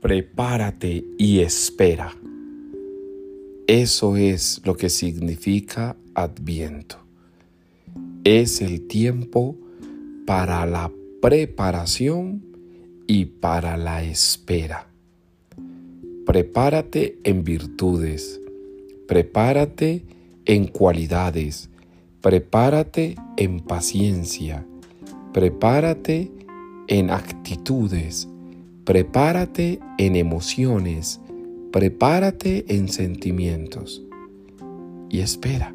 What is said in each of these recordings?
prepárate y espera. Eso es lo que significa adviento. Es el tiempo para la preparación y para la espera. Prepárate en virtudes, prepárate en cualidades, prepárate en paciencia, prepárate en actitudes, Prepárate en emociones, prepárate en sentimientos y espera.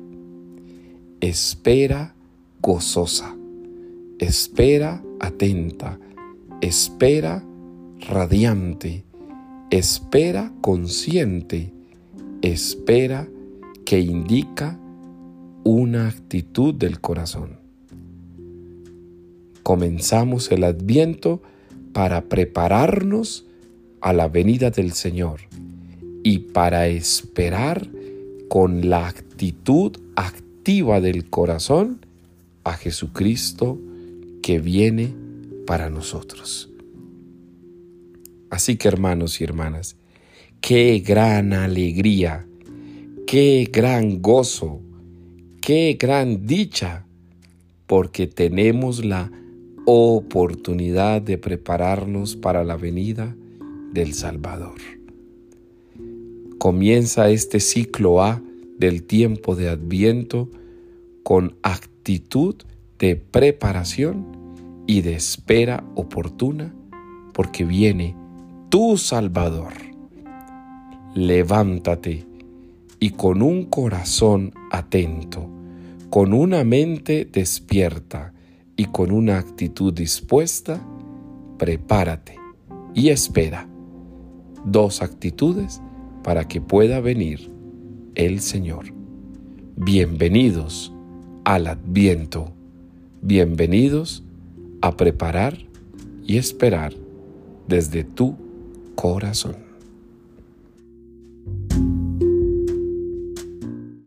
Espera gozosa, espera atenta, espera radiante, espera consciente, espera que indica una actitud del corazón. Comenzamos el adviento para prepararnos a la venida del Señor y para esperar con la actitud activa del corazón a Jesucristo que viene para nosotros. Así que hermanos y hermanas, qué gran alegría, qué gran gozo, qué gran dicha, porque tenemos la oportunidad de prepararnos para la venida del Salvador. Comienza este ciclo A del tiempo de Adviento con actitud de preparación y de espera oportuna porque viene tu Salvador. Levántate y con un corazón atento, con una mente despierta, y con una actitud dispuesta, prepárate y espera. Dos actitudes para que pueda venir el Señor. Bienvenidos al adviento. Bienvenidos a preparar y esperar desde tu corazón.